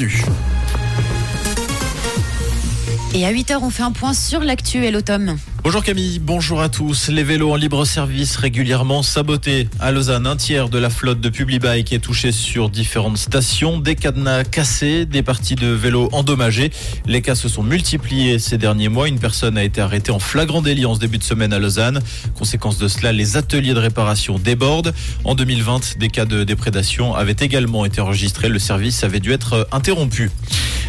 bienvenue. Et à 8h, on fait un point sur l'actu et l'automne. Bonjour Camille, bonjour à tous. Les vélos en libre service régulièrement sabotés. À Lausanne, un tiers de la flotte de Publibike est touché sur différentes stations. Des cadenas cassés, des parties de vélos endommagées. Les cas se sont multipliés ces derniers mois. Une personne a été arrêtée en flagrant délit en ce début de semaine à Lausanne. Conséquence de cela, les ateliers de réparation débordent. En 2020, des cas de déprédation avaient également été enregistrés. Le service avait dû être interrompu.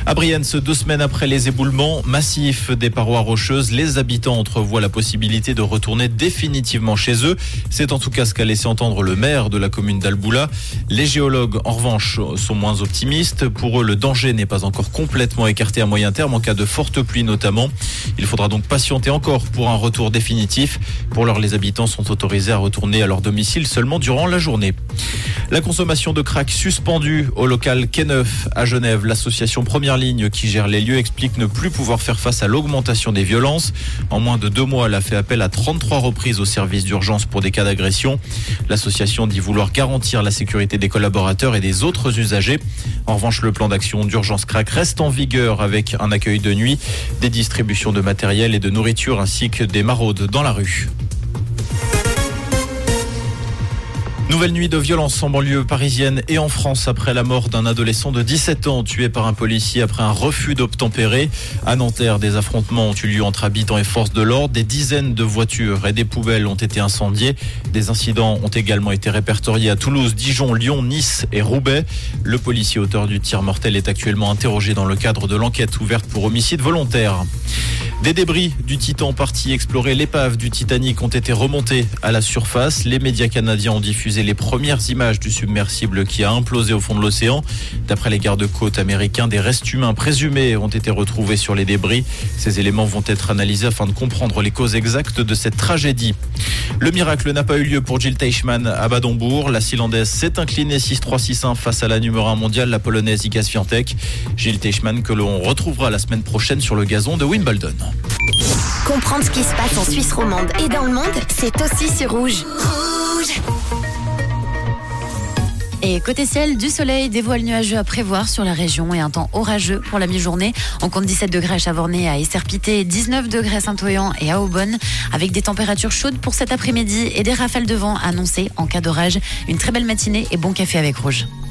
À Brienne, deux semaines après les éboulements massifs des parois rocheuses, les habitants entrevoient la possibilité de retourner définitivement chez eux. C'est en tout cas ce qu'a laissé entendre le maire de la commune d'Alboula. Les géologues, en revanche, sont moins optimistes. Pour eux, le danger n'est pas encore complètement écarté à moyen terme, en cas de forte pluie notamment. Il faudra donc patienter encore pour un retour définitif. Pour l'heure, les habitants sont autorisés à retourner à leur domicile seulement durant la journée. La consommation de crack suspendue au local K9 à Genève, l'association Première ligne qui gère les lieux explique ne plus pouvoir faire face à l'augmentation des violences. En moins de deux mois, elle a fait appel à 33 reprises au service d'urgence pour des cas d'agression. L'association dit vouloir garantir la sécurité des collaborateurs et des autres usagers. En revanche, le plan d'action d'urgence crack reste en vigueur avec un accueil de nuit, des distributions de matériel et de nourriture ainsi que des maraudes dans la rue. Nouvelle nuit de violence en banlieue parisienne et en France après la mort d'un adolescent de 17 ans tué par un policier après un refus d'obtempérer. À Nanterre, des affrontements ont eu lieu entre habitants et forces de l'ordre. Des dizaines de voitures et des poubelles ont été incendiées. Des incidents ont également été répertoriés à Toulouse, Dijon, Lyon, Nice et Roubaix. Le policier auteur du tir mortel est actuellement interrogé dans le cadre de l'enquête ouverte pour homicide volontaire. Des débris du Titan parti explorer l'épave du Titanic ont été remontés à la surface. Les médias canadiens ont diffusé les premières images du submersible qui a implosé au fond de l'océan. D'après les gardes-côtes américains, des restes humains présumés ont été retrouvés sur les débris. Ces éléments vont être analysés afin de comprendre les causes exactes de cette tragédie. Le miracle n'a pas eu lieu pour Jill Teichmann à Badembourg. La Silandaise s'est inclinée 6-3-6-1 face à la numéro 1 mondiale, la polonaise Iga Swiatek. Jill Teichmann que l'on retrouvera la semaine prochaine sur le gazon de Wimbledon. Comprendre ce qui se passe en Suisse romande et dans le monde, c'est aussi sur Rouge. Rouge Et côté ciel, du soleil, des voiles nuageux à prévoir sur la région et un temps orageux pour la mi-journée. On compte 17 degrés à Chavornay, à Esserpité, 19 degrés à Saint-Oyan et à Aubonne, avec des températures chaudes pour cet après-midi et des rafales de vent annoncées en cas d'orage. Une très belle matinée et bon café avec Rouge.